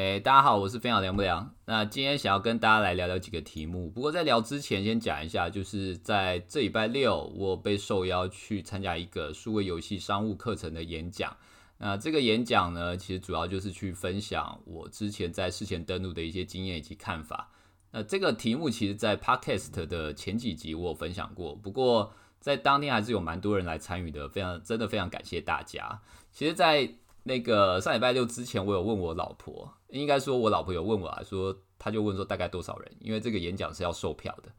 哎，大家好，我是分享凉不凉。那今天想要跟大家来聊聊几个题目。不过在聊之前，先讲一下，就是在这礼拜六，我被受邀去参加一个数位游戏商务课程的演讲。那这个演讲呢，其实主要就是去分享我之前在事前登录的一些经验以及看法。那这个题目其实，在 Podcast 的前几集我有分享过，不过在当天还是有蛮多人来参与的，非常真的非常感谢大家。其实，在那个上礼拜六之前，我有问我老婆，应该说我老婆有问我啊，说他就问说大概多少人，因为这个演讲是要售票的，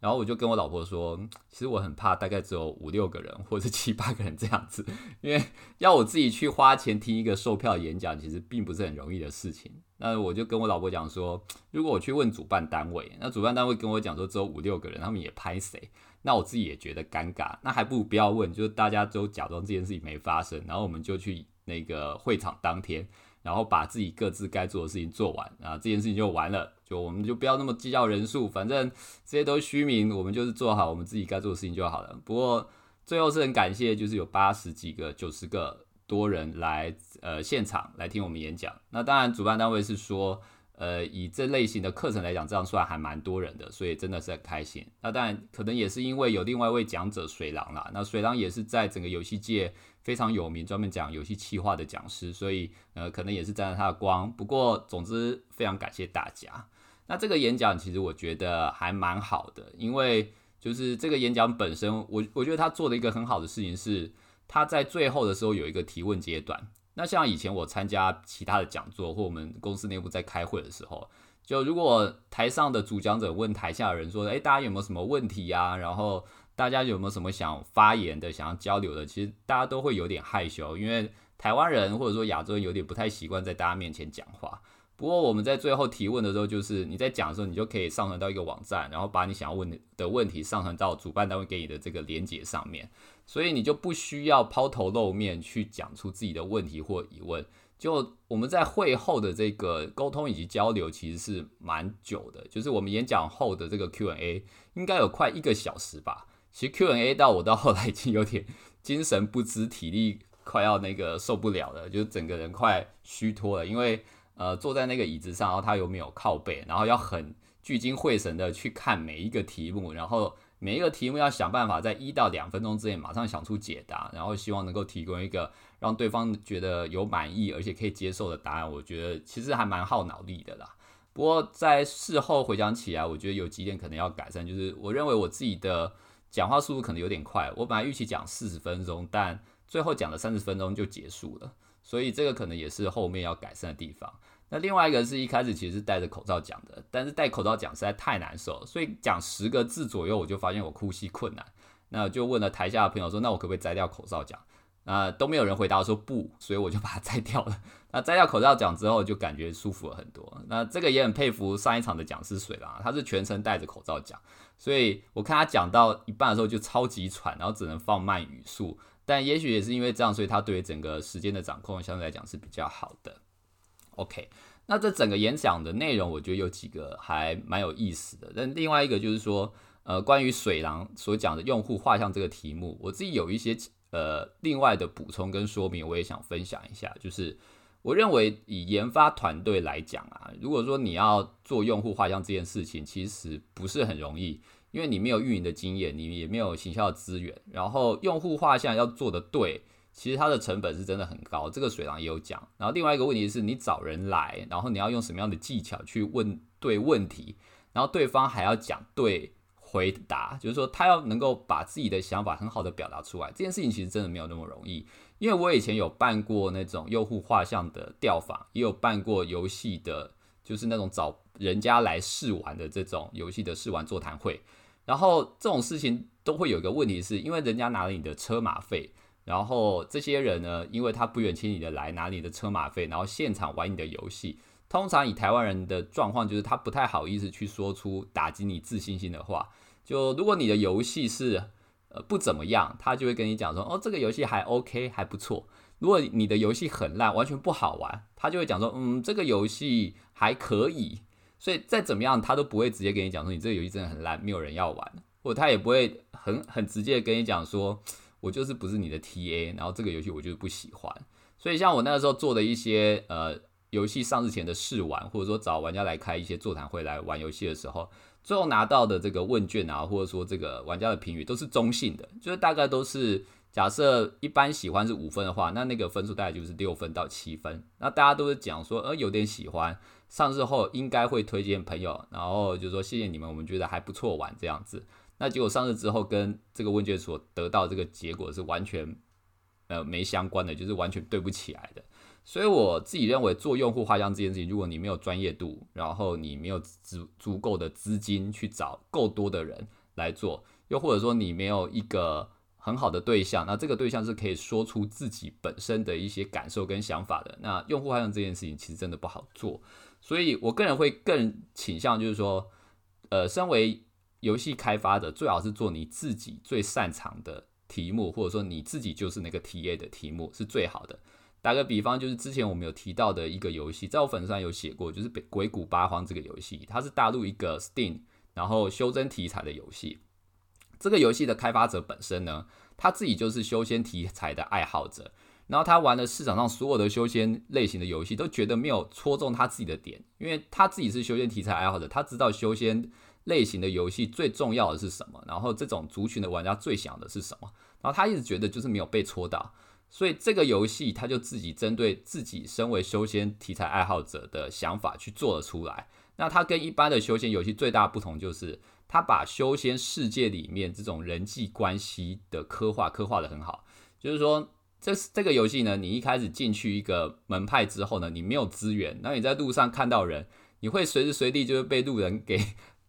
然后我就跟我老婆说，其实我很怕大概只有五六个人或者七八个人这样子，因为要我自己去花钱听一个售票演讲，其实并不是很容易的事情。那我就跟我老婆讲说，如果我去问主办单位，那主办单位跟我讲说只有五六个人，他们也拍谁，那我自己也觉得尴尬，那还不如不要问，就是大家都假装这件事情没发生，然后我们就去。那个会场当天，然后把自己各自该做的事情做完，啊，这件事情就完了。就我们就不要那么计较人数，反正这些都是虚名，我们就是做好我们自己该做的事情就好了。不过最后是很感谢，就是有八十几个、九十个多人来呃现场来听我们演讲。那当然主办单位是说。呃，以这类型的课程来讲，这样算还蛮多人的，所以真的是很开心。那当然，可能也是因为有另外一位讲者水狼啦。那水狼也是在整个游戏界非常有名，专门讲游戏企划的讲师，所以呃，可能也是沾了他的光。不过，总之非常感谢大家。那这个演讲其实我觉得还蛮好的，因为就是这个演讲本身，我我觉得他做的一个很好的事情是，他在最后的时候有一个提问阶段。那像以前我参加其他的讲座，或我们公司内部在开会的时候，就如果台上的主讲者问台下的人说：“诶，大家有没有什么问题啊？然后大家有没有什么想发言的、想要交流的？”其实大家都会有点害羞，因为台湾人或者说亚洲人有点不太习惯在大家面前讲话。不过我们在最后提问的时候，就是你在讲的时候，你就可以上传到一个网站，然后把你想要问的问题上传到主办单位给你的这个连接上面。所以你就不需要抛头露面去讲出自己的问题或疑问。就我们在会后的这个沟通以及交流，其实是蛮久的。就是我们演讲后的这个 Q&A，应该有快一个小时吧。其实 Q&A 到我到后来已经有点精神不支，体力快要那个受不了了，就是整个人快虚脱了。因为呃坐在那个椅子上，然后他有没有靠背，然后要很聚精会神的去看每一个题目，然后。每一个题目要想办法在一到两分钟之内马上想出解答，然后希望能够提供一个让对方觉得有满意而且可以接受的答案。我觉得其实还蛮耗脑力的啦。不过在事后回想起来，我觉得有几点可能要改善，就是我认为我自己的讲话速度可能有点快。我本来预期讲四十分钟，但最后讲了三十分钟就结束了，所以这个可能也是后面要改善的地方。那另外一个是一开始其实是戴着口罩讲的，但是戴口罩讲实在太难受，所以讲十个字左右我就发现我呼吸困难，那就问了台下的朋友说，那我可不可以摘掉口罩讲？那都没有人回答说不，所以我就把它摘掉了。那摘掉口罩讲之后就感觉舒服了很多。那这个也很佩服上一场的讲师水啦，他是全程戴着口罩讲，所以我看他讲到一半的时候就超级喘，然后只能放慢语速，但也许也是因为这样，所以他对于整个时间的掌控相对来讲是比较好的。OK，那这整个演讲的内容，我觉得有几个还蛮有意思的。但另外一个就是说，呃，关于水狼所讲的用户画像这个题目，我自己有一些呃另外的补充跟说明，我也想分享一下。就是我认为以研发团队来讲啊，如果说你要做用户画像这件事情，其实不是很容易，因为你没有运营的经验，你也没有行销的资源，然后用户画像要做的对。其实它的成本是真的很高，这个水狼也有讲。然后另外一个问题是你找人来，然后你要用什么样的技巧去问对问题，然后对方还要讲对回答，就是说他要能够把自己的想法很好的表达出来。这件事情其实真的没有那么容易，因为我以前有办过那种用户画像的调访，也有办过游戏的，就是那种找人家来试玩的这种游戏的试玩座谈会。然后这种事情都会有一个问题，是因为人家拿了你的车马费。然后这些人呢，因为他不远千里的来拿你的车马费，然后现场玩你的游戏。通常以台湾人的状况，就是他不太好意思去说出打击你自信心的话。就如果你的游戏是呃不怎么样，他就会跟你讲说，哦，这个游戏还 OK，还不错。如果你的游戏很烂，完全不好玩，他就会讲说，嗯，这个游戏还可以。所以再怎么样，他都不会直接跟你讲说，你这个游戏真的很烂，没有人要玩。或他也不会很很直接跟你讲说。我就是不是你的 TA，然后这个游戏我就是不喜欢，所以像我那个时候做的一些呃游戏上市前的试玩，或者说找玩家来开一些座谈会来玩游戏的时候，最后拿到的这个问卷啊，或者说这个玩家的评语都是中性的，就是大概都是假设一般喜欢是五分的话，那那个分数大概就是六分到七分。那大家都是讲说，呃，有点喜欢，上市后应该会推荐朋友，然后就说谢谢你们，我们觉得还不错玩这样子。那结果上市之后跟这个问卷所得到这个结果是完全呃没相关的，就是完全对不起来的。所以我自己认为，做用户画像这件事情，如果你没有专业度，然后你没有足足够的资金去找够多的人来做，又或者说你没有一个很好的对象，那这个对象是可以说出自己本身的一些感受跟想法的，那用户画像这件事情其实真的不好做。所以我个人会更倾向就是说，呃，身为游戏开发者，最好是做你自己最擅长的题目，或者说你自己就是那个 TA 的题目是最好的。打个比方，就是之前我们有提到的一个游戏，在我粉丝上有写过，就是《鬼谷八荒》这个游戏，它是大陆一个 Steam 然后修真题材的游戏。这个游戏的开发者本身呢，他自己就是修仙题材的爱好者，然后他玩了市场上所有的修仙类型的游戏，都觉得没有戳中他自己的点，因为他自己是修仙题材爱好者，他知道修仙类型的游戏最重要的是什么，然后这种族群的玩家最想的是什么，然后他一直觉得就是没有被戳到。所以这个游戏，他就自己针对自己身为修仙题材爱好者的想法去做了出来。那它跟一般的修仙游戏最大不同就是，它把修仙世界里面这种人际关系的刻画刻画的很好。就是说，这这个游戏呢，你一开始进去一个门派之后呢，你没有资源，那你在路上看到人，你会随时随地就是被路人给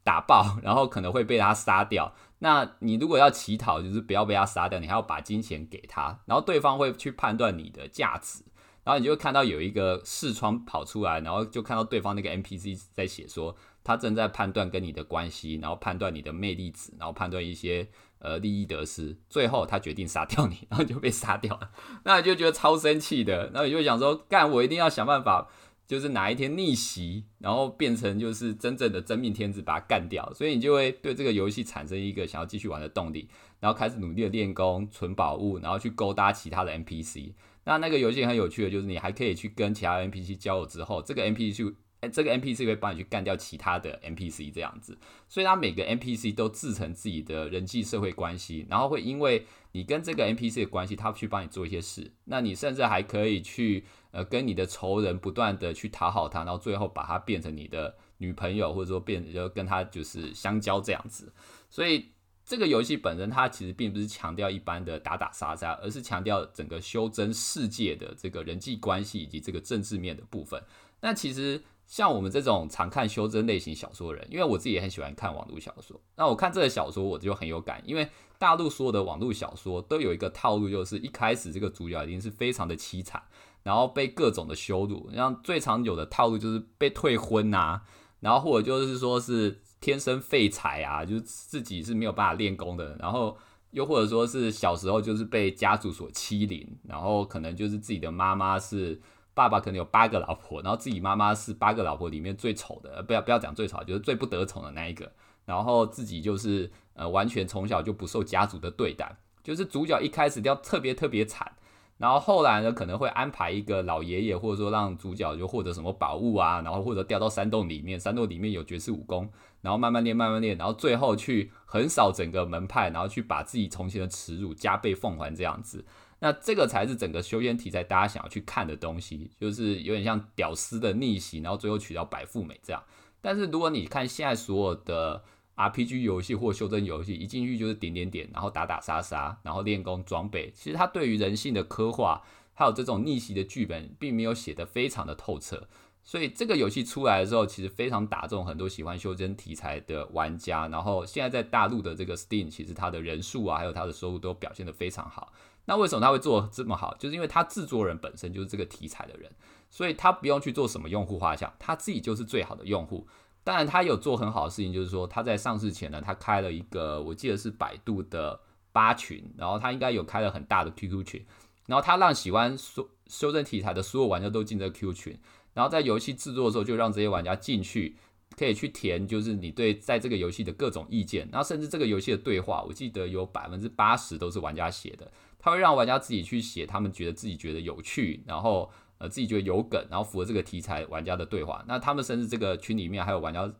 打爆，然后可能会被他杀掉。那你如果要乞讨，就是不要被他杀掉，你还要把金钱给他，然后对方会去判断你的价值，然后你就会看到有一个视窗跑出来，然后就看到对方那个 NPC 在写说他正在判断跟你的关系，然后判断你的魅力值，然后判断一些呃利益得失，最后他决定杀掉你，然后就被杀掉了，那你就觉得超生气的，然后你就想说干，我一定要想办法。就是哪一天逆袭，然后变成就是真正的真命天子把它干掉，所以你就会对这个游戏产生一个想要继续玩的动力，然后开始努力的练功、存宝物，然后去勾搭其他的 NPC。那那个游戏很有趣的，就是你还可以去跟其他 NPC 交友之后，这个 NPC 这个 NPC 会帮你去干掉其他的 NPC 这样子。所以它每个 NPC 都自成自己的人际社会关系，然后会因为你跟这个 NPC 的关系，他去帮你做一些事。那你甚至还可以去。呃，跟你的仇人不断的去讨好他，然后最后把他变成你的女朋友，或者说变就跟他就是相交这样子。所以这个游戏本身它其实并不是强调一般的打打杀杀，而是强调整个修真世界的这个人际关系以及这个政治面的部分。那其实像我们这种常看修真类型小说的人，因为我自己也很喜欢看网络小说，那我看这个小说我就很有感，因为大陆所有的网络小说都有一个套路，就是一开始这个主角已经是非常的凄惨。然后被各种的羞辱，像最常有的套路就是被退婚呐，然后或者就是说是天生废材啊，就是自己是没有办法练功的，然后又或者说是小时候就是被家族所欺凌，然后可能就是自己的妈妈是爸爸可能有八个老婆，然后自己妈妈是八个老婆里面最丑的，不要不要讲最丑，就是最不得宠的那一个，然后自己就是呃完全从小就不受家族的对待，就是主角一开始要特别特别惨。然后后来呢，可能会安排一个老爷爷，或者说让主角就获得什么宝物啊，然后或者掉到山洞里面，山洞里面有绝世武功，然后慢慢练，慢慢练，然后最后去横扫整个门派，然后去把自己从前的耻辱加倍奉还这样子。那这个才是整个修仙题材大家想要去看的东西，就是有点像屌丝的逆袭，然后最后娶到白富美这样。但是如果你看现在所有的。RPG 游戏或修真游戏，一进去就是点点点，然后打打杀杀，然后练功装备。其实它对于人性的刻画，还有这种逆袭的剧本，并没有写得非常的透彻。所以这个游戏出来的时候，其实非常打中很多喜欢修真题材的玩家。然后现在在大陆的这个 Steam，其实它的人数啊，还有它的收入都表现得非常好。那为什么他会做这么好？就是因为他制作人本身就是这个题材的人，所以他不用去做什么用户画像，他自己就是最好的用户。当然，他有做很好的事情，就是说他在上市前呢，他开了一个我记得是百度的八群，然后他应该有开了很大的 QQ 群，然后他让喜欢修修正题材的所有玩家都进这个 QQ 群，然后在游戏制作的时候就让这些玩家进去，可以去填就是你对在这个游戏的各种意见，然后甚至这个游戏的对话，我记得有百分之八十都是玩家写的，他会让玩家自己去写他们觉得自己觉得有趣，然后。呃自己觉得有梗，然后符合这个题材玩家的对话。那他们甚至这个群里面还有玩家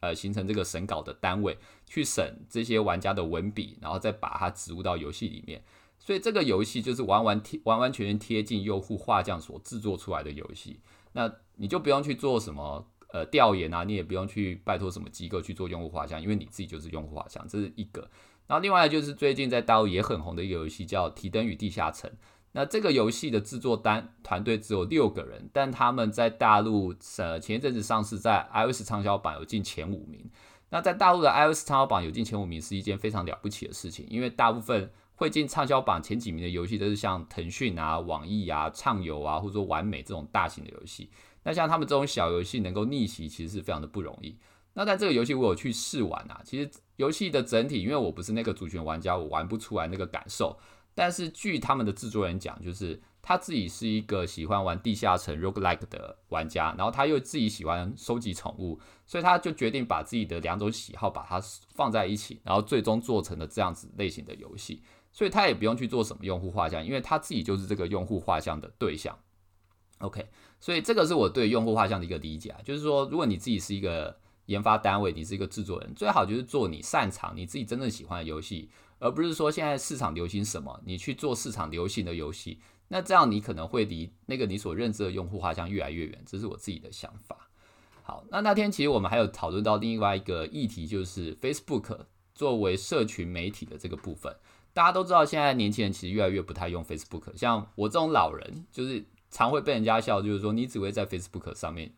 呃形成这个审稿的单位，去审这些玩家的文笔，然后再把它植入到游戏里面。所以这个游戏就是完完贴完完全全贴近用户画像所制作出来的游戏。那你就不用去做什么呃调研啊，你也不用去拜托什么机构去做用户画像，因为你自己就是用户画像，这是一个。然后另外就是最近在大陆也很红的一个游戏叫《提灯与地下城》。那这个游戏的制作单团队只有六个人，但他们在大陆呃前一阵子上市，在 iOS 畅销榜有进前五名。那在大陆的 iOS 畅销榜有进前五名是一件非常了不起的事情，因为大部分会进畅销榜前几名的游戏都是像腾讯啊、网易啊、畅游啊，或者说完美这种大型的游戏。那像他们这种小游戏能够逆袭，其实是非常的不容易。那在这个游戏我有去试玩啊，其实游戏的整体，因为我不是那个主权玩家，我玩不出来那个感受。但是据他们的制作人讲，就是他自己是一个喜欢玩地下城 roguelike 的玩家，然后他又自己喜欢收集宠物，所以他就决定把自己的两种喜好把它放在一起，然后最终做成了这样子类型的游戏。所以他也不用去做什么用户画像，因为他自己就是这个用户画像的对象。OK，所以这个是我对用户画像的一个理解啊，就是说如果你自己是一个研发单位，你是一个制作人，最好就是做你擅长、你自己真正喜欢的游戏，而不是说现在市场流行什么，你去做市场流行的游戏。那这样你可能会离那个你所认知的用户画像越来越远。这是我自己的想法。好，那那天其实我们还有讨论到另外一个议题，就是 Facebook 作为社群媒体的这个部分。大家都知道，现在年轻人其实越来越不太用 Facebook。像我这种老人，就是常会被人家笑，就是说你只会在 Facebook 上面。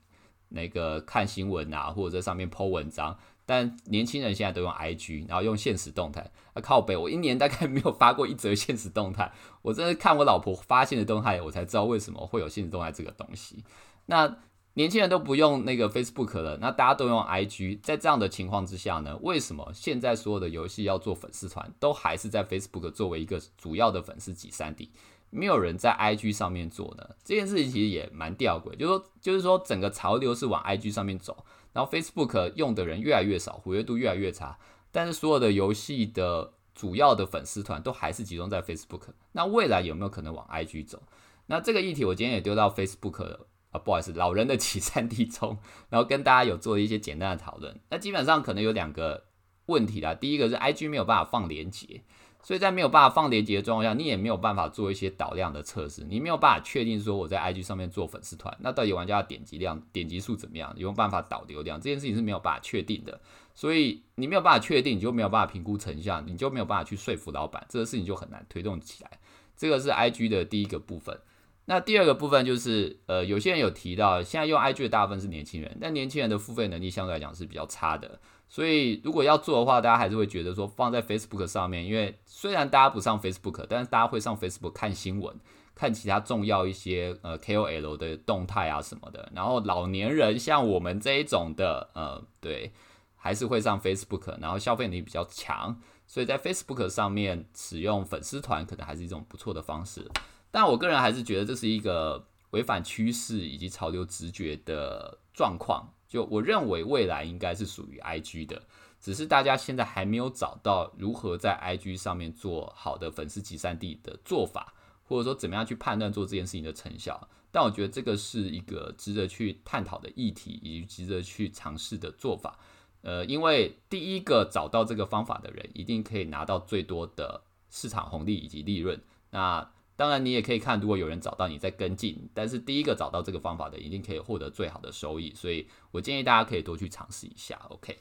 那个看新闻啊，或者在上面 po 文章，但年轻人现在都用 IG，然后用现实动态。啊，靠北，我一年大概没有发过一则现实动态。我真的看我老婆发现的动态，我才知道为什么会有现实动态这个东西。那年轻人都不用那个 Facebook 了，那大家都用 IG。在这样的情况之下呢，为什么现在所有的游戏要做粉丝团，都还是在 Facebook 作为一个主要的粉丝集散地？没有人在 IG 上面做呢，这件事情其实也蛮吊诡，就是说，就是说整个潮流是往 IG 上面走，然后 Facebook 用的人越来越少，活跃度越来越差，但是所有的游戏的主要的粉丝团都还是集中在 Facebook，那未来有没有可能往 IG 走？那这个议题我今天也丢到 Facebook 啊，不好意思，老人的起散地中，然后跟大家有做一些简单的讨论。那基本上可能有两个问题啦，第一个是 IG 没有办法放连接。所以在没有办法放连接的状况下，你也没有办法做一些导量的测试，你没有办法确定说我在 IG 上面做粉丝团，那到底玩家的点击量、点击数怎么样？有没有办法导流量？这件事情是没有办法确定的。所以你没有办法确定，你就没有办法评估成效，你就没有办法去说服老板，这个事情就很难推动起来。这个是 IG 的第一个部分。那第二个部分就是，呃，有些人有提到，现在用 IG 的大部分是年轻人，但年轻人的付费能力相对来讲是比较差的。所以如果要做的话，大家还是会觉得说放在 Facebook 上面，因为虽然大家不上 Facebook，但是大家会上 Facebook 看新闻、看其他重要一些呃 KOL 的动态啊什么的。然后老年人像我们这一种的，呃，对，还是会上 Facebook，然后消费能力比较强，所以在 Facebook 上面使用粉丝团可能还是一种不错的方式。但我个人还是觉得这是一个违反趋势以及潮流直觉的状况。就我认为未来应该是属于 IG 的，只是大家现在还没有找到如何在 IG 上面做好的粉丝集散地的做法，或者说怎么样去判断做这件事情的成效。但我觉得这个是一个值得去探讨的议题，以及值得去尝试的做法。呃，因为第一个找到这个方法的人，一定可以拿到最多的市场红利以及利润。那当然，你也可以看，如果有人找到你在跟进，但是第一个找到这个方法的，一定可以获得最好的收益。所以我建议大家可以多去尝试一下。OK，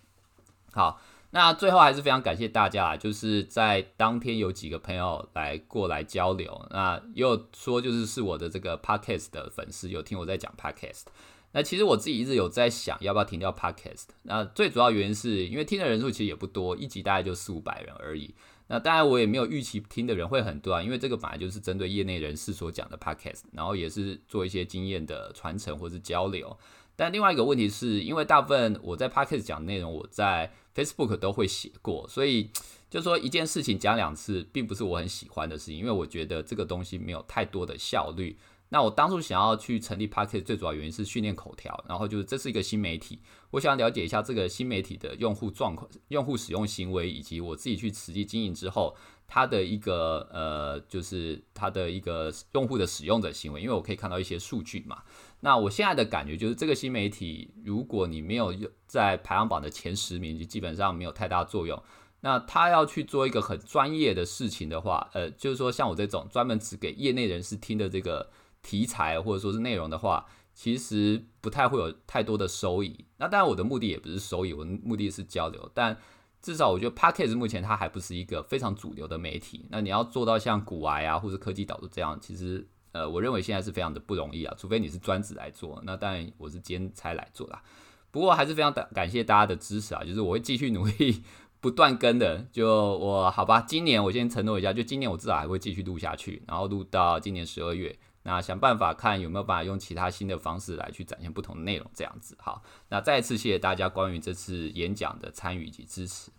好，那最后还是非常感谢大家，就是在当天有几个朋友来过来交流，那又说就是是我的这个 Podcast 的粉丝，有听我在讲 Podcast。那其实我自己一直有在想，要不要停掉 Podcast。那最主要原因是因为听的人数其实也不多，一集大概就四五百人而已。那当然，我也没有预期听的人会很多啊，因为这个本来就是针对业内人士所讲的 podcast，然后也是做一些经验的传承或是交流。但另外一个问题是，因为大部分我在 podcast 讲的内容，我在 Facebook 都会写过，所以就说一件事情讲两次，并不是我很喜欢的事情，因为我觉得这个东西没有太多的效率。那我当初想要去成立 Pocket，最主要原因是训练口条，然后就是这是一个新媒体，我想了解一下这个新媒体的用户状况、用户使用行为，以及我自己去实际经营之后，它的一个呃，就是它的一个用户的使用者行为，因为我可以看到一些数据嘛。那我现在的感觉就是，这个新媒体，如果你没有在排行榜的前十名，就基本上没有太大作用。那他要去做一个很专业的事情的话，呃，就是说像我这种专门只给业内人士听的这个题材或者说是内容的话，其实不太会有太多的收益。那当然，我的目的也不是收益，我的目的是交流。但至少我觉得 p a c k a g e 目前它还不是一个非常主流的媒体。那你要做到像古癌啊或者科技导读这样，其实。呃，我认为现在是非常的不容易啊，除非你是专职来做，那当然我是兼差来做啦。不过还是非常感感谢大家的支持啊，就是我会继续努力不断更的。就我好吧，今年我先承诺一下，就今年我至少还会继续录下去，然后录到今年十二月。那想办法看有没有办法用其他新的方式来去展现不同的内容，这样子好。那再次谢谢大家关于这次演讲的参与以及支持。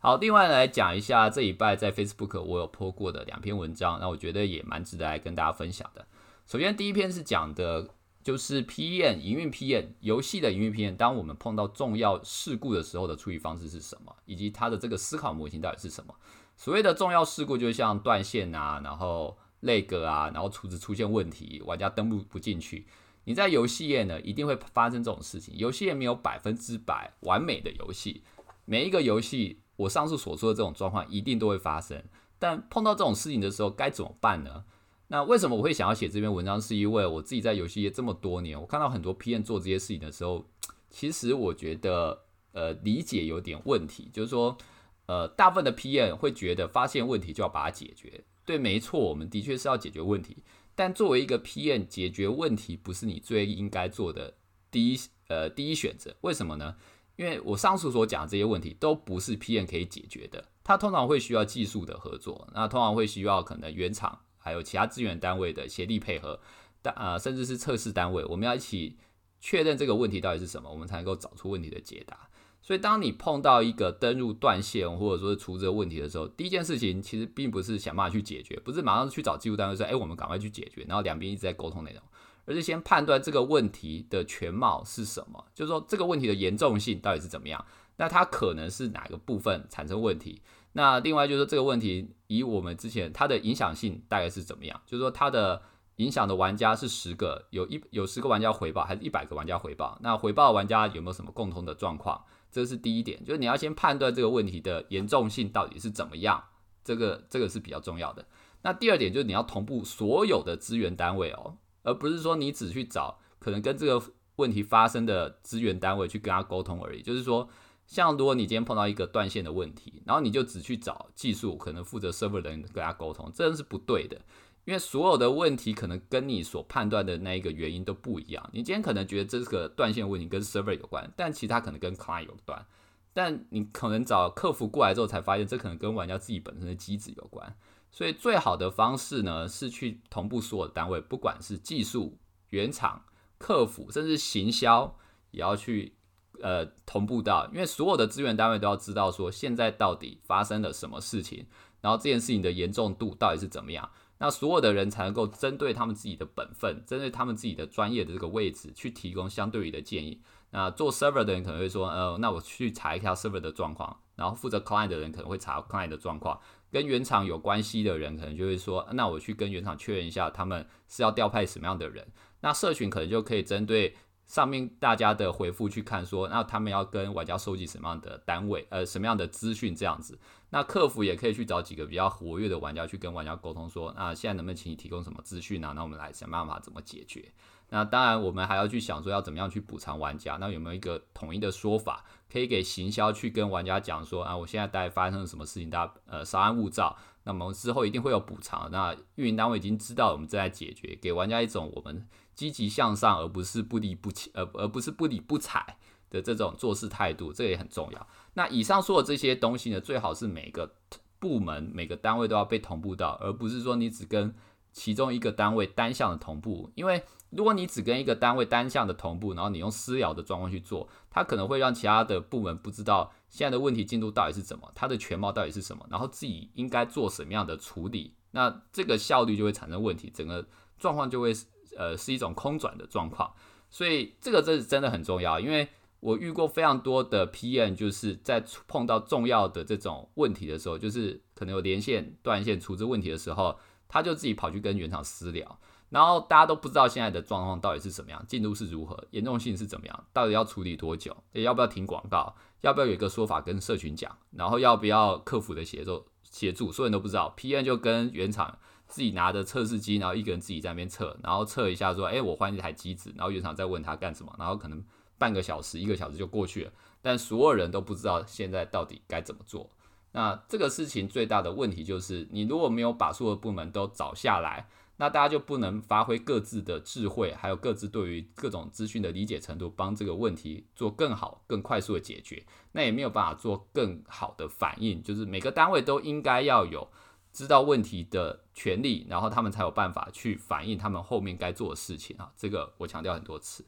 好，另外来讲一下这一拜在 Facebook 我有 po 过的两篇文章，那我觉得也蛮值得来跟大家分享的。首先第一篇是讲的，就是 PM 营运 PM 游戏的营运 PM，当我们碰到重要事故的时候的处理方式是什么，以及它的这个思考模型到底是什么。所谓的重要事故，就像断线啊，然后那个啊，然后储值出现问题，玩家登录不进去。你在游戏业呢，一定会发生这种事情。游戏业没有百分之百完美的游戏，每一个游戏。我上述所说的这种状况一定都会发生，但碰到这种事情的时候该怎么办呢？那为什么我会想要写这篇文章？是因为我自己在游戏业这么多年，我看到很多 PM 做这些事情的时候，其实我觉得呃理解有点问题，就是说呃大部分的 PM 会觉得发现问题就要把它解决，对，没错，我们的确是要解决问题，但作为一个 PM，解决问题不是你最应该做的第一呃第一选择，为什么呢？因为我上述所讲这些问题都不是 PM 可以解决的，它通常会需要技术的合作，那通常会需要可能原厂还有其他资源单位的协力配合，但啊甚至是测试单位，我们要一起确认这个问题到底是什么，我们才能够找出问题的解答。所以当你碰到一个登录断线或者说是出这个问题的时候，第一件事情其实并不是想办法去解决，不是马上去找技术单位说，哎，我们赶快去解决，然后两边一直在沟通内容。而是先判断这个问题的全貌是什么，就是说这个问题的严重性到底是怎么样，那它可能是哪个部分产生问题？那另外就是说这个问题以我们之前它的影响性大概是怎么样？就是说它的影响的玩家是十个，有一有十个玩家回报，还是一百个玩家回报？那回报玩家有没有什么共同的状况？这是第一点，就是你要先判断这个问题的严重性到底是怎么样，这个这个是比较重要的。那第二点就是你要同步所有的资源单位哦。而不是说你只去找可能跟这个问题发生的资源单位去跟他沟通而已。就是说，像如果你今天碰到一个断线的问题，然后你就只去找技术可能负责 server 的人跟他沟通，这是不对的。因为所有的问题可能跟你所判断的那一个原因都不一样。你今天可能觉得这个断线问题跟 server 有关，但其他可能跟 client 有关。但你可能找客服过来之后才发现，这可能跟玩家自己本身的机制有关。所以最好的方式呢，是去同步所有的单位，不管是技术、原厂、客服，甚至行销，也要去呃同步到，因为所有的资源单位都要知道说现在到底发生了什么事情，然后这件事情的严重度到底是怎么样，那所有的人才能够针对他们自己的本分，针对他们自己的专业的这个位置去提供相对于的建议。那做 server 的人可能会说，呃，那我去查一下 server 的状况，然后负责 client 的人可能会查 client 的状况。跟原厂有关系的人，可能就会说，那我去跟原厂确认一下，他们是要调派什么样的人。那社群可能就可以针对上面大家的回复去看，说那他们要跟玩家收集什么样的单位，呃，什么样的资讯这样子。那客服也可以去找几个比较活跃的玩家去跟玩家沟通，说，那现在能不能请你提供什么资讯啊？那我们来想办法怎么解决。那当然，我们还要去想说要怎么样去补偿玩家。那有没有一个统一的说法，可以给行销去跟玩家讲说啊，我现在大概发生了什么事情，大家呃稍安勿躁。那么之后一定会有补偿。那运营单位已经知道我们正在解决，给玩家一种我们积极向上，而不是不理不弃，而而不是不理不睬的这种做事态度，这也很重要。那以上说的这些东西呢，最好是每个部门、每个单位都要被同步到，而不是说你只跟其中一个单位单向的同步，因为。如果你只跟一个单位单向的同步，然后你用私聊的状况去做，它可能会让其他的部门不知道现在的问题进度到底是什么，它的全貌到底是什么，然后自己应该做什么样的处理，那这个效率就会产生问题，整个状况就会呃是一种空转的状况。所以这个这是真的很重要，因为我遇过非常多的 PM，就是在碰到重要的这种问题的时候，就是可能有连线断线处置问题的时候，他就自己跑去跟原厂私聊，然后大家都不知道现在的状况到底是怎么样，进度是如何，严重性是怎么样，到底要处理多久，要不要停广告，要不要有一个说法跟社群讲，然后要不要客服的协助协助，所有人都不知道，PM 就跟原厂自己拿着测试机，然后一个人自己在那边测，然后测一下说，哎，我换一台机子，然后原厂再问他干什么，然后可能。半个小时、一个小时就过去了，但所有人都不知道现在到底该怎么做。那这个事情最大的问题就是，你如果没有把所有部门都找下来，那大家就不能发挥各自的智慧，还有各自对于各种资讯的理解程度，帮这个问题做更好、更快速的解决。那也没有办法做更好的反应，就是每个单位都应该要有知道问题的权利，然后他们才有办法去反映他们后面该做的事情啊。这个我强调很多次。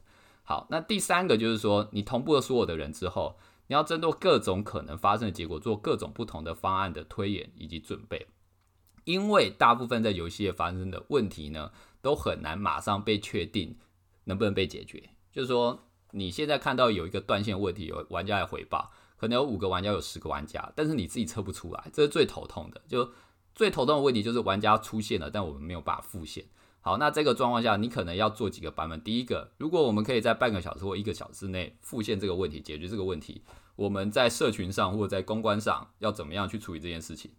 好，那第三个就是说，你同步了所有的人之后，你要针对各种可能发生的结果，做各种不同的方案的推演以及准备。因为大部分在游戏发生的问题呢，都很难马上被确定能不能被解决。就是说，你现在看到有一个断线问题，有玩家来回报，可能有五个玩家，有十个玩家，但是你自己测不出来，这是最头痛的。就最头痛的问题就是玩家出现了，但我们没有办法复现。好，那这个状况下，你可能要做几个版本。第一个，如果我们可以在半个小时或一个小时内复现这个问题，解决这个问题，我们在社群上或者在公关上要怎么样去处理这件事情？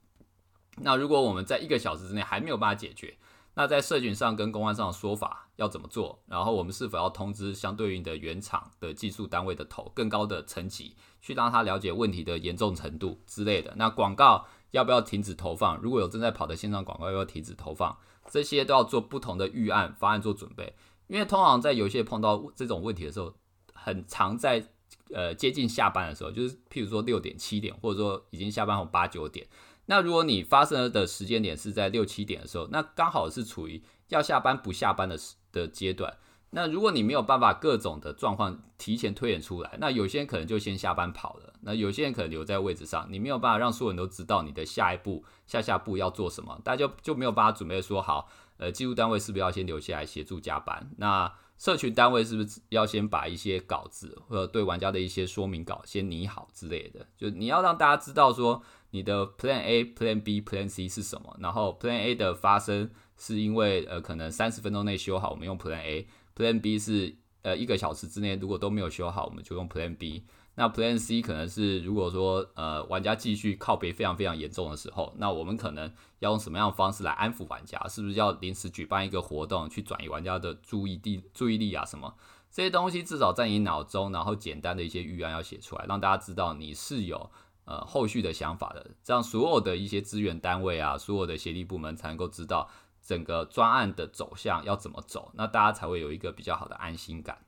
那如果我们在一个小时之内还没有办法解决，那在社群上跟公关上的说法要怎么做？然后我们是否要通知相对应的原厂的技术单位的头更高的层级，去让他了解问题的严重程度之类的？那广告要不要停止投放？如果有正在跑的线上广告，要不要停止投放？这些都要做不同的预案方案做准备，因为通常在游戏碰到这种问题的时候，很常在呃接近下班的时候，就是譬如说六点七点，或者说已经下班后八九点。那如果你发生的时间点是在六七点的时候，那刚好是处于要下班不下班的的阶段。那如果你没有办法各种的状况提前推演出来，那有些人可能就先下班跑了，那有些人可能留在位置上，你没有办法让所有人都知道你的下一步、下下步要做什么，大家就没有办法准备说好，呃，技术单位是不是要先留下来协助加班？那社群单位是不是要先把一些稿子或者对玩家的一些说明稿先拟好之类的？就你要让大家知道说你的 Plan A、Plan B、Plan C 是什么，然后 Plan A 的发生是因为呃可能三十分钟内修好，我们用 Plan A。Plan B 是呃一个小时之内如果都没有修好，我们就用 Plan B。那 Plan C 可能是如果说呃玩家继续靠背非常非常严重的时候，那我们可能要用什么样的方式来安抚玩家？是不是要临时举办一个活动去转移玩家的注意力注意力啊？什么这些东西至少在你脑中，然后简单的一些预案要写出来，让大家知道你是有呃后续的想法的，这样所有的一些资源单位啊，所有的协力部门才能够知道。整个专案的走向要怎么走，那大家才会有一个比较好的安心感。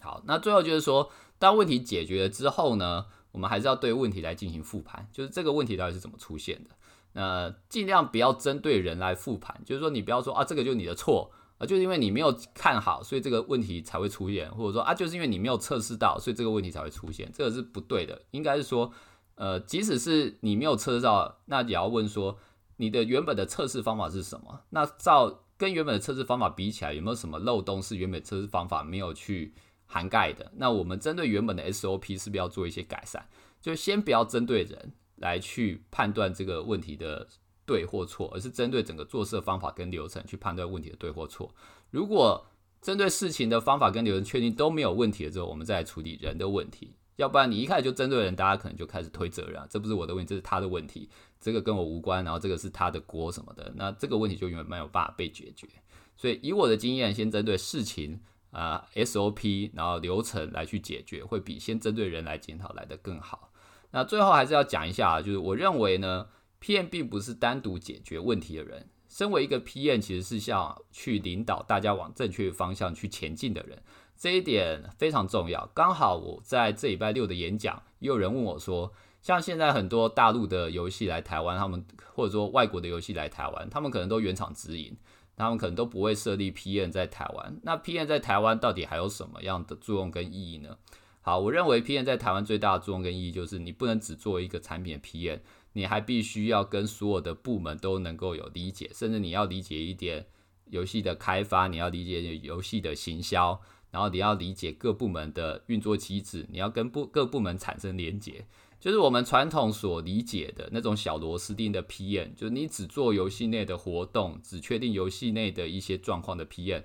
好，那最后就是说，当问题解决了之后呢，我们还是要对问题来进行复盘，就是这个问题到底是怎么出现的。那尽量不要针对人来复盘，就是说你不要说啊，这个就是你的错啊，就是因为你没有看好，所以这个问题才会出现，或者说啊，就是因为你没有测试到，所以这个问题才会出现，这个是不对的。应该是说，呃，即使是你没有测试到，那也要问说。你的原本的测试方法是什么？那照跟原本的测试方法比起来，有没有什么漏洞是原本测试方法没有去涵盖的？那我们针对原本的 SOP 是不是要做一些改善？就先不要针对人来去判断这个问题的对或错，而是针对整个做事方法跟流程去判断问题的对或错。如果针对事情的方法跟流程确定都没有问题了之后，我们再来处理人的问题。要不然你一开始就针对人，大家可能就开始推责任，这不是我的问题，这是他的问题，这个跟我无关，然后这个是他的锅什么的，那这个问题就永远没有办法被解决。所以以我的经验，先针对事情啊 SOP，然后流程来去解决，会比先针对人来检讨来的更好。那最后还是要讲一下啊，就是我认为呢，PM 并不是单独解决问题的人，身为一个 PM，其实是像去领导大家往正确方向去前进的人。这一点非常重要。刚好我在这礼拜六的演讲，也有人问我说，像现在很多大陆的游戏来台湾，他们或者说外国的游戏来台湾，他们可能都原厂直营，他们可能都不会设立 PN 在台湾。那 PN 在台湾到底还有什么样的作用跟意义呢？好，我认为 PN 在台湾最大的作用跟意义就是，你不能只做一个产品的 PN，你还必须要跟所有的部门都能够有理解，甚至你要理解一点。游戏的开发，你要理解游戏的行销，然后你要理解各部门的运作机制，你要跟部各部门产生连结。就是我们传统所理解的那种小螺丝钉的 PM，就是你只做游戏内的活动，只确定游戏内的一些状况的 PM。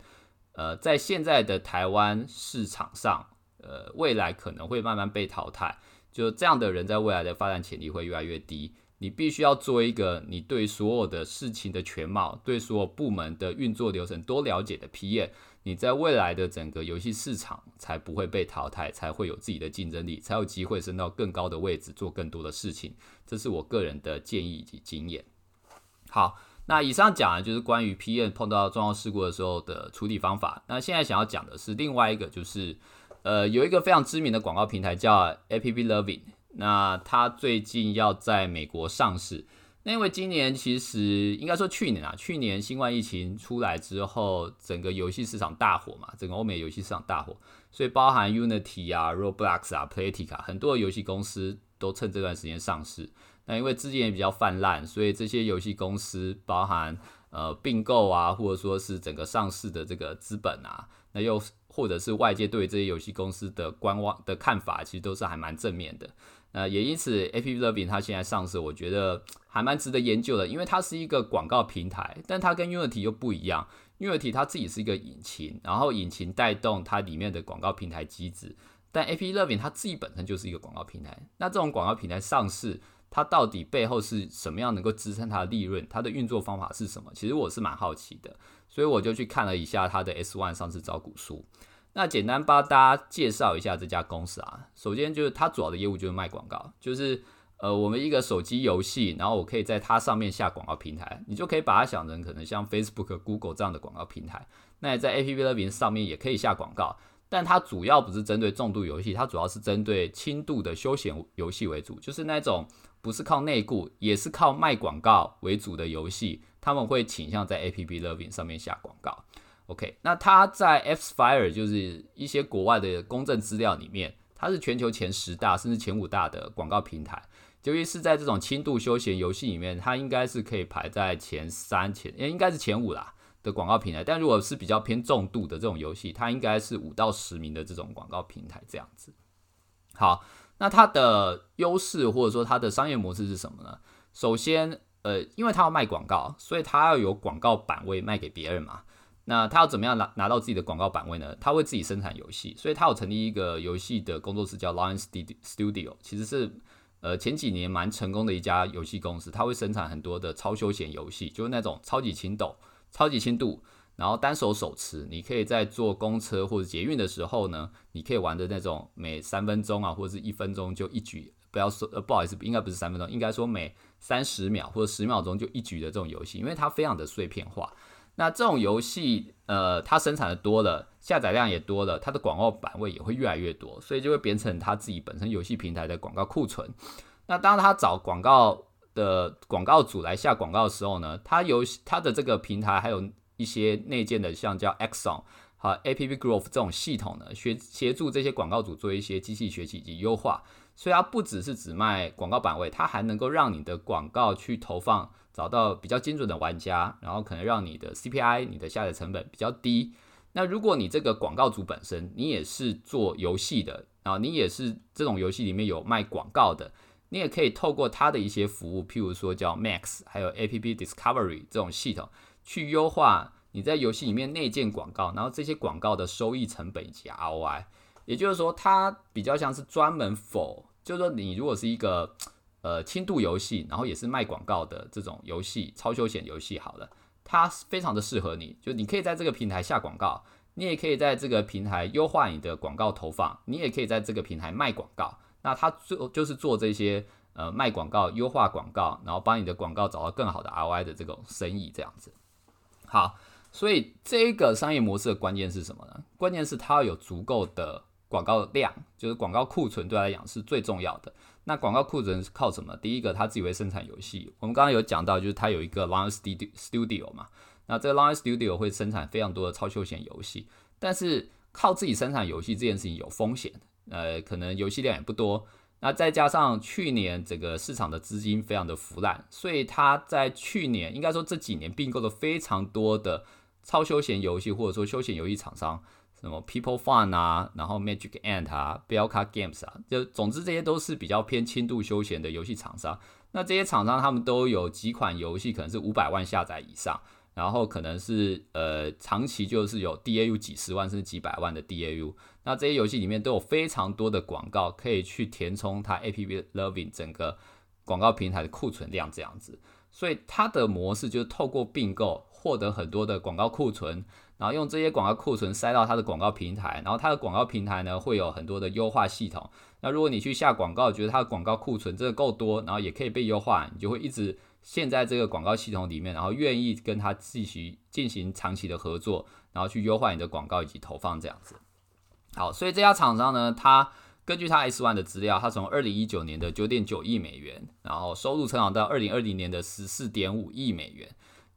呃，在现在的台湾市场上，呃，未来可能会慢慢被淘汰。就这样的人，在未来的发展潜力会越来越低。你必须要做一个你对所有的事情的全貌，对所有部门的运作流程多了解的 PM。你在未来的整个游戏市场才不会被淘汰，才会有自己的竞争力，才有机会升到更高的位置，做更多的事情。这是我个人的建议以及经验。好，那以上讲的就是关于 PM 碰到重要事故的时候的处理方法。那现在想要讲的是另外一个，就是呃，有一个非常知名的广告平台叫 A P P Loving，那它最近要在美国上市。那因为今年其实应该说去年啊，去年新冠疫情出来之后，整个游戏市场大火嘛，整个欧美游戏市场大火，所以包含 Unity 啊、Roblox 啊、Playtika 很多游戏公司都趁这段时间上市。那因为资金也比较泛滥，所以这些游戏公司包含呃并购啊，或者说是整个上市的这个资本啊，那又或者是外界对这些游戏公司的观望的看法，其实都是还蛮正面的。呃，也因此，AppLovin 它现在上市，我觉得还蛮值得研究的，因为它是一个广告平台，但它跟 Unity 又不一样。Unity 它自己是一个引擎，然后引擎带动它里面的广告平台机制，但 AppLovin 它自己本身就是一个广告平台。那这种广告平台上市，它到底背后是什么样能够支撑它的利润？它的运作方法是什么？其实我是蛮好奇的，所以我就去看了一下它的 S1 上市招股书。那简单帮大家介绍一下这家公司啊。首先就是它主要的业务就是卖广告，就是呃我们一个手机游戏，然后我可以在它上面下广告平台，你就可以把它想成可能像 Facebook、Google 这样的广告平台。那在 AppLovin 上面也可以下广告，但它主要不是针对重度游戏，它主要是针对轻度的休闲游戏为主，就是那种不是靠内固，也是靠卖广告为主的游戏，他们会倾向在 AppLovin 上面下广告。OK，那它在 Fspire 就是一些国外的公正资料里面，它是全球前十大甚至前五大的广告平台。由于是在这种轻度休闲游戏里面，它应该是可以排在前三前，应该是前五啦的广告平台。但如果是比较偏重度的这种游戏，它应该是五到十名的这种广告平台这样子。好，那它的优势或者说它的商业模式是什么呢？首先，呃，因为它要卖广告，所以它要有广告版位卖给别人嘛。那他要怎么样拿拿到自己的广告版位呢？他会自己生产游戏，所以他有成立一个游戏的工作室叫 Lion Studio，其实是呃前几年蛮成功的一家游戏公司。他会生产很多的超休闲游戏，就是那种超级轻度、超级轻度，然后单手手持，你可以在坐公车或者捷运的时候呢，你可以玩的那种每三分钟啊或者是一分钟就一局，不要说呃不好意思，应该不是三分钟，应该说每三十秒或者十秒钟就一局的这种游戏，因为它非常的碎片化。那这种游戏，呃，它生产的多了，下载量也多了，它的广告版位也会越来越多，所以就会变成它自己本身游戏平台的广告库存。那当他找广告的广告主来下广告的时候呢，他游戏它的这个平台还有一些内建的，像叫 Axon 和 App Growth 这种系统呢，协协助这些广告主做一些机器学习以及优化。所以它不只是只卖广告版位，它还能够让你的广告去投放。找到比较精准的玩家，然后可能让你的 CPI、你的下载成本比较低。那如果你这个广告主本身你也是做游戏的，然后你也是这种游戏里面有卖广告的，你也可以透过它的一些服务，譬如说叫 Max，还有 App Discovery 这种系统，去优化你在游戏里面内建广告，然后这些广告的收益成本以及 ROI。也就是说，它比较像是专门否，就是说你如果是一个。呃，轻度游戏，然后也是卖广告的这种游戏，超休闲游戏，好了，它非常的适合你，就你可以在这个平台下广告，你也可以在这个平台优化你的广告投放，你也可以在这个平台卖广告。那它做就是做这些呃卖广告、优化广告，然后帮你的广告找到更好的 ROI 的这种生意，这样子。好，所以这个商业模式的关键是什么呢？关键是它要有足够的广告量，就是广告库存对他来讲是最重要的。那广告库存是靠什么？第一个，他自己会生产游戏。我们刚刚有讲到，就是他有一个 Lion Studio 嘛。那这个 Lion Studio 会生产非常多的超休闲游戏，但是靠自己生产游戏这件事情有风险，呃，可能游戏量也不多。那再加上去年整个市场的资金非常的腐烂，所以他在去年应该说这几年并购了非常多的超休闲游戏或者说休闲游戏厂商，什么 People Fun 啊，然后 Magic Ant 啊，Bellca Games 啊，就总之这些都是比较偏轻度休闲的游戏厂商。那这些厂商他们都有几款游戏，可能是五百万下载以上，然后可能是呃长期就是有 DAU 几十万甚至几百万的 DAU。那这些游戏里面都有非常多的广告可以去填充它 App Loving 整个广告平台的库存量这样子。所以它的模式就是透过并购获得很多的广告库存，然后用这些广告库存塞到它的广告平台，然后它的广告平台呢会有很多的优化系统。那如果你去下广告，觉得它的广告库存真的够多，然后也可以被优化，你就会一直陷在这个广告系统里面，然后愿意跟它继续进行长期的合作，然后去优化你的广告以及投放这样子。好，所以这家厂商呢，它。根据他 S One 的资料，他从二零一九年的九点九亿美元，然后收入成长到二零二零年的十四点五亿美元。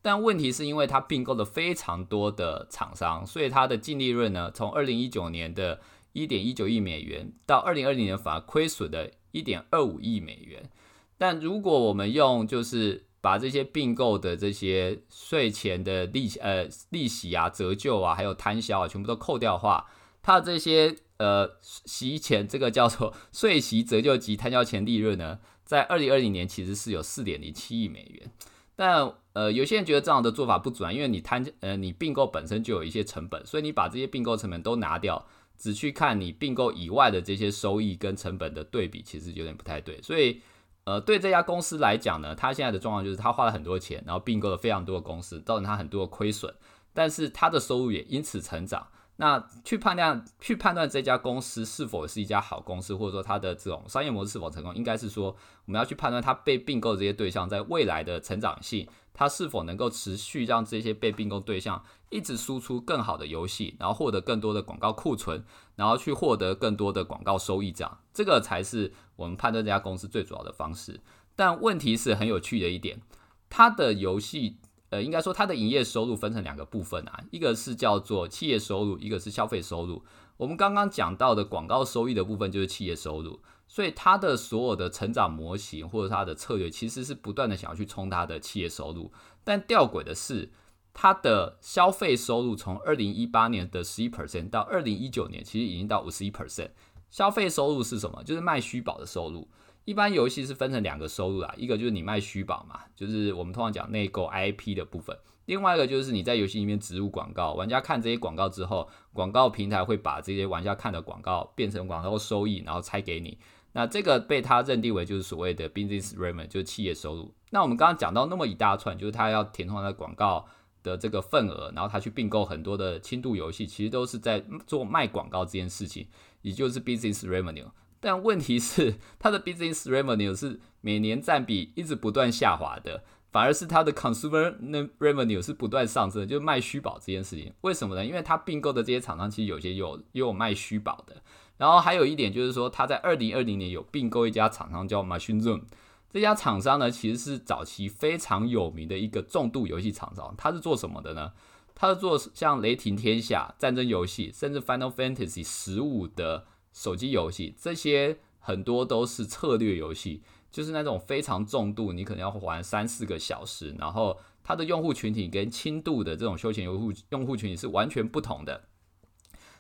但问题是因为他并购了非常多的厂商，所以他的净利润呢，从二零一九年的一点一九亿美元到二零二零年反而亏损的一点二五亿美元。但如果我们用就是把这些并购的这些税前的利呃利息啊、折旧啊，还有摊销啊，全部都扣掉的话，它的这些呃，息前这个叫做 税息折旧及摊销前利润呢，在二零二零年其实是有四点零七亿美元。但呃，有些人觉得这样的做法不准，因为你摊呃你并购本身就有一些成本，所以你把这些并购成本都拿掉，只去看你并购以外的这些收益跟成本的对比，其实有点不太对。所以呃，对这家公司来讲呢，它现在的状况就是它花了很多钱，然后并购了非常多的公司，造成它很多的亏损，但是它的收入也因此成长。那去判断去判断这家公司是否是一家好公司，或者说它的这种商业模式是否成功，应该是说我们要去判断它被并购这些对象在未来的成长性，它是否能够持续让这些被并购对象一直输出更好的游戏，然后获得更多的广告库存，然后去获得更多的广告收益，这样这个才是我们判断这家公司最主要的方式。但问题是很有趣的一点，它的游戏。呃，应该说它的营业收入分成两个部分啊，一个是叫做企业收入，一个是消费收入。我们刚刚讲到的广告收益的部分就是企业收入，所以它的所有的成长模型或者它的策略其实是不断的想要去冲它的企业收入。但吊诡的是，它的消费收入从二零一八年的十一 percent 到二零一九年其实已经到五十一 percent。消费收入是什么？就是卖虚宝的收入。一般游戏是分成两个收入啦，一个就是你卖虚宝嘛，就是我们通常讲内购 IP 的部分；另外一个就是你在游戏里面植入广告，玩家看这些广告之后，广告平台会把这些玩家看的广告变成广告收益，然后拆给你。那这个被他认定为就是所谓的 business revenue，就是企业收入。那我们刚刚讲到那么一大串，就是他要填充他的广告的这个份额，然后他去并购很多的轻度游戏，其实都是在做卖广告这件事情，也就是 business revenue。但问题是，它的 business revenue 是每年占比一直不断下滑的，反而是它的 consumer revenue 是不断上升，就是卖虚宝这件事情。为什么呢？因为它并购的这些厂商其实有些有也有卖虚宝的。然后还有一点就是说，它在二零二零年有并购一家厂商叫 Machine Room，这家厂商呢其实是早期非常有名的一个重度游戏厂商。它是做什么的呢？它是做像雷霆天下、战争游戏，甚至 Final Fantasy 十五的。手机游戏这些很多都是策略游戏，就是那种非常重度，你可能要玩三四个小时，然后它的用户群体跟轻度的这种休闲用户用户群体是完全不同的。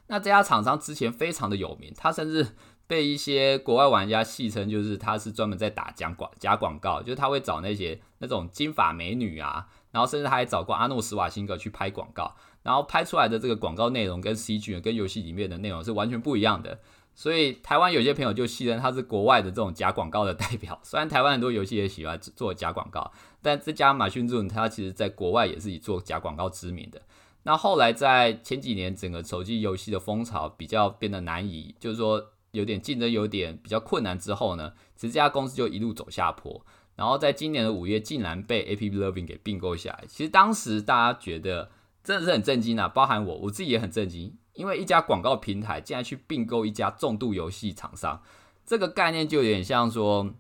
那这家厂商之前非常的有名，他甚至被一些国外玩家戏称，就是他是专门在打假广假广告，就是他会找那些那种金发美女啊，然后甚至他还找过阿诺斯瓦辛格去拍广告，然后拍出来的这个广告内容跟 CG 跟游戏里面的内容是完全不一样的。所以台湾有些朋友就戏称他是国外的这种假广告的代表。虽然台湾很多游戏也喜欢做假广告，但这家马逊顿他其实在国外也是以做假广告知名的。那后来在前几年整个手机游戏的风潮比较变得难以，就是说有点竞争有点比较困难之后呢，其实这家公司就一路走下坡。然后在今年的五月竟然被 App Loving 给并购下来。其实当时大家觉得真的是很震惊啊，包含我我自己也很震惊。因为一家广告平台竟然去并购一家重度游戏厂商，这个概念就有点像说，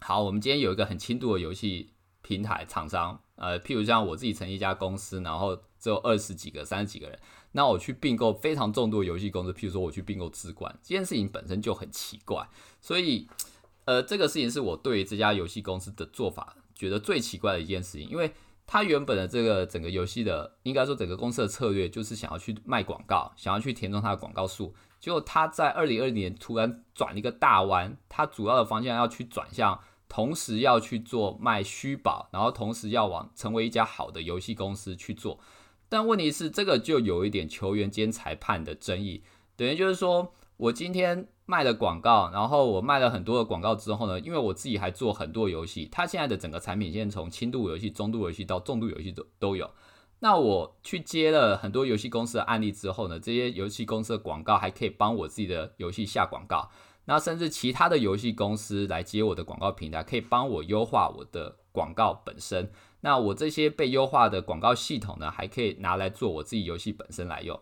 好，我们今天有一个很轻度的游戏平台厂商，呃，譬如像我自己成立一家公司，然后只有二十几个、三十几个人，那我去并购非常重度的游戏公司，譬如说我去并购资管，这件事情本身就很奇怪，所以，呃，这个事情是我对这家游戏公司的做法觉得最奇怪的一件事情，因为他原本的这个整个游戏的，应该说整个公司的策略就是想要去卖广告，想要去填充它的广告数。结果他在二零二零年突然转了一个大弯，他主要的方向要去转向，同时要去做卖虚宝，然后同时要往成为一家好的游戏公司去做。但问题是，这个就有一点球员兼裁判的争议，等于就是说我今天。卖了广告，然后我卖了很多的广告之后呢，因为我自己还做很多游戏，它现在的整个产品线从轻度游戏、中度游戏到重度游戏都都有。那我去接了很多游戏公司的案例之后呢，这些游戏公司的广告还可以帮我自己的游戏下广告，那甚至其他的游戏公司来接我的广告平台，可以帮我优化我的广告本身。那我这些被优化的广告系统呢，还可以拿来做我自己游戏本身来用。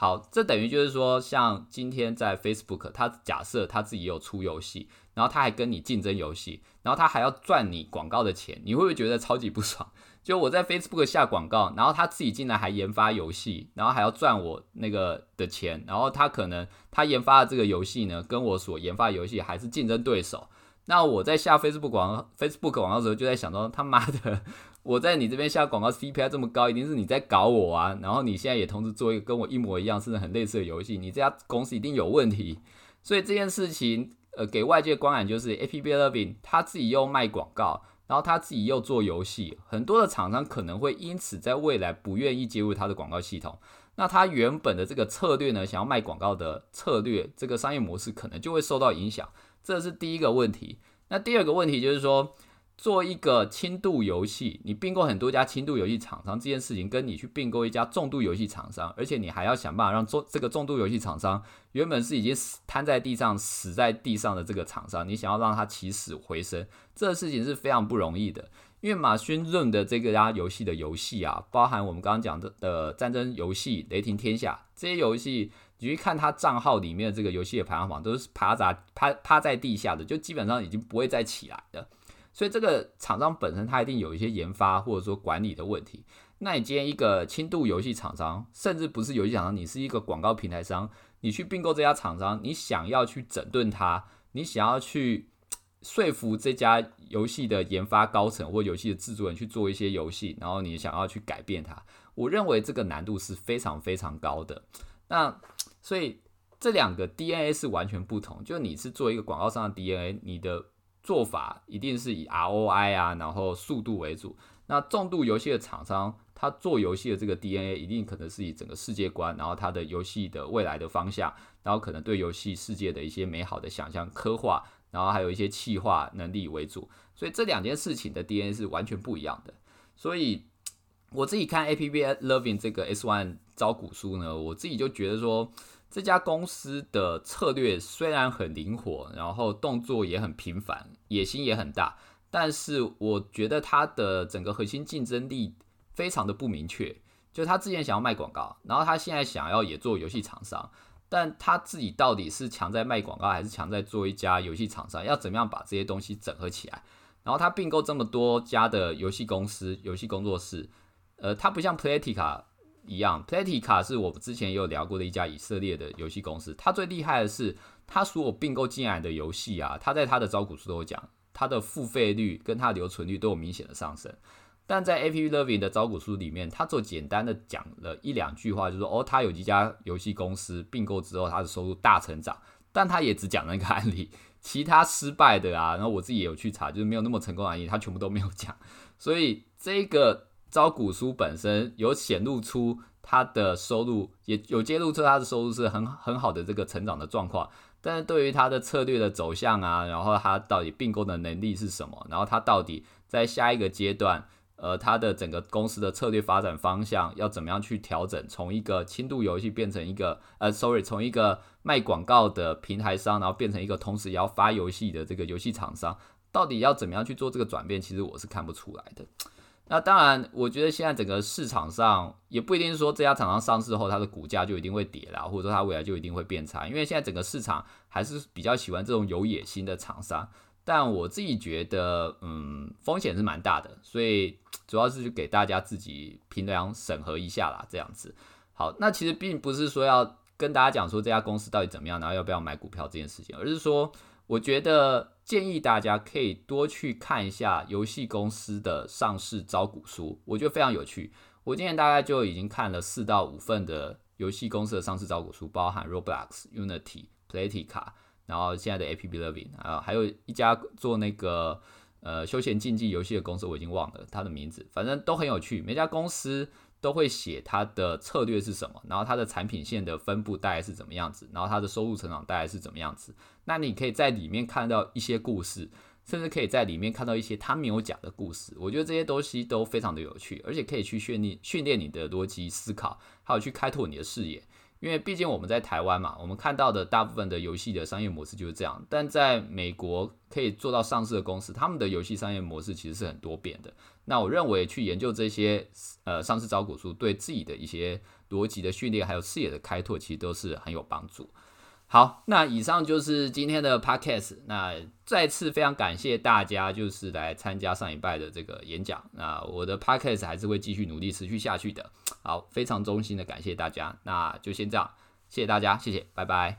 好，这等于就是说，像今天在 Facebook，他假设他自己有出游戏，然后他还跟你竞争游戏，然后他还要赚你广告的钱，你会不会觉得超级不爽？就我在 Facebook 下广告，然后他自己进来还研发游戏，然后还要赚我那个的钱，然后他可能他研发的这个游戏呢，跟我所研发游戏还是竞争对手。那我在下 Facebook 广 Facebook 广告的时候，就在想说，他妈的。我在你这边下广告 CPI 这么高，一定是你在搞我啊！然后你现在也同时做一个跟我一模一样，甚至很类似的游戏，你这家公司一定有问题。所以这件事情，呃，给外界观感就是，A P P Loving 他自己又卖广告，然后他自己又做游戏，很多的厂商可能会因此在未来不愿意接入他的广告系统。那他原本的这个策略呢，想要卖广告的策略，这个商业模式可能就会受到影响。这是第一个问题。那第二个问题就是说。做一个轻度游戏，你并购很多家轻度游戏厂商这件事情，跟你去并购一家重度游戏厂商，而且你还要想办法让重这个重度游戏厂商原本是已经死瘫在地上、死在地上的这个厂商，你想要让它起死回生，这个事情是非常不容易的。因为马勋润的这个家游戏的游戏啊，包含我们刚刚讲的的战争游戏《雷霆天下》这些游戏，你去看他账号里面的这个游戏的排行榜，都是趴杂趴趴在地下的，就基本上已经不会再起来的。所以这个厂商本身它一定有一些研发或者说管理的问题。那你今天一个轻度游戏厂商，甚至不是游戏厂商，你是一个广告平台商，你去并购这家厂商，你想要去整顿它，你想要去 说服这家游戏的研发高层或游戏的制作人去做一些游戏，然后你想要去改变它，我认为这个难度是非常非常高的。那 所以这两个 DNA 是完全不同，就你是做一个广告商的 DNA，你的。做法一定是以 ROI 啊，然后速度为主。那重度游戏的厂商，他做游戏的这个 DNA 一定可能是以整个世界观，然后他的游戏的未来的方向，然后可能对游戏世界的一些美好的想象刻画，然后还有一些气化能力为主。所以这两件事情的 DNA 是完全不一样的。所以我自己看 APP Loving 这个 S One 招股书呢，我自己就觉得说。这家公司的策略虽然很灵活，然后动作也很频繁，野心也很大，但是我觉得它的整个核心竞争力非常的不明确。就他之前想要卖广告，然后他现在想要也做游戏厂商，但他自己到底是强在卖广告，还是强在做一家游戏厂商？要怎么样把这些东西整合起来？然后他并购这么多家的游戏公司、游戏工作室，呃，他不像 Playtika。一样，Platica 是我们之前也有聊过的一家以色列的游戏公司。它最厉害的是，它所有并购进来的游戏啊，它在它的招股书都有讲，它的付费率跟它留存率都有明显的上升。但在 App Loving 的招股书里面，它做简单的讲了一两句话，就说哦，它有几家游戏公司并购之后，它的收入大成长。但它也只讲了一个案例，其他失败的啊，然后我自己也有去查，就是没有那么成功的案例，它全部都没有讲。所以这个。招股书本身有显露出它的收入，也有揭露出它的收入是很很好的这个成长的状况，但是对于它的策略的走向啊，然后它到底并购的能力是什么，然后它到底在下一个阶段，呃，它的整个公司的策略发展方向要怎么样去调整，从一个轻度游戏变成一个呃，sorry，从一个卖广告的平台商，然后变成一个同时也要发游戏的这个游戏厂商，到底要怎么样去做这个转变，其实我是看不出来的。那当然，我觉得现在整个市场上也不一定说这家厂商上市后它的股价就一定会跌啦，或者说它未来就一定会变差，因为现在整个市场还是比较喜欢这种有野心的厂商。但我自己觉得，嗯，风险是蛮大的，所以主要是给大家自己评量审核一下啦，这样子。好，那其实并不是说要跟大家讲说这家公司到底怎么样，然后要不要买股票这件事情，而是说。我觉得建议大家可以多去看一下游戏公司的上市招股书，我觉得非常有趣。我今年大概就已经看了四到五份的游戏公司的上市招股书，包含 Roblox、Unity、Playtika，然后现在的 A P B Living 啊，还有一家做那个呃休闲竞技游戏的公司，我已经忘了它的名字，反正都很有趣。每家公司都会写它的策略是什么，然后它的产品线的分布大概是怎么样子，然后它的收入成长大概是怎么样子。那你可以在里面看到一些故事。甚至可以在里面看到一些他没有讲的故事，我觉得这些东西都非常的有趣，而且可以去训练训练你的逻辑思考，还有去开拓你的视野。因为毕竟我们在台湾嘛，我们看到的大部分的游戏的商业模式就是这样。但在美国可以做到上市的公司，他们的游戏商业模式其实是很多变的。那我认为去研究这些呃上市招股书，对自己的一些逻辑的训练，还有视野的开拓，其实都是很有帮助。好，那以上就是今天的 podcast。那再次非常感谢大家，就是来参加上一拜的这个演讲。那我的 podcast 还是会继续努力持续下去的。好，非常衷心的感谢大家。那就先这样，谢谢大家，谢谢，拜拜。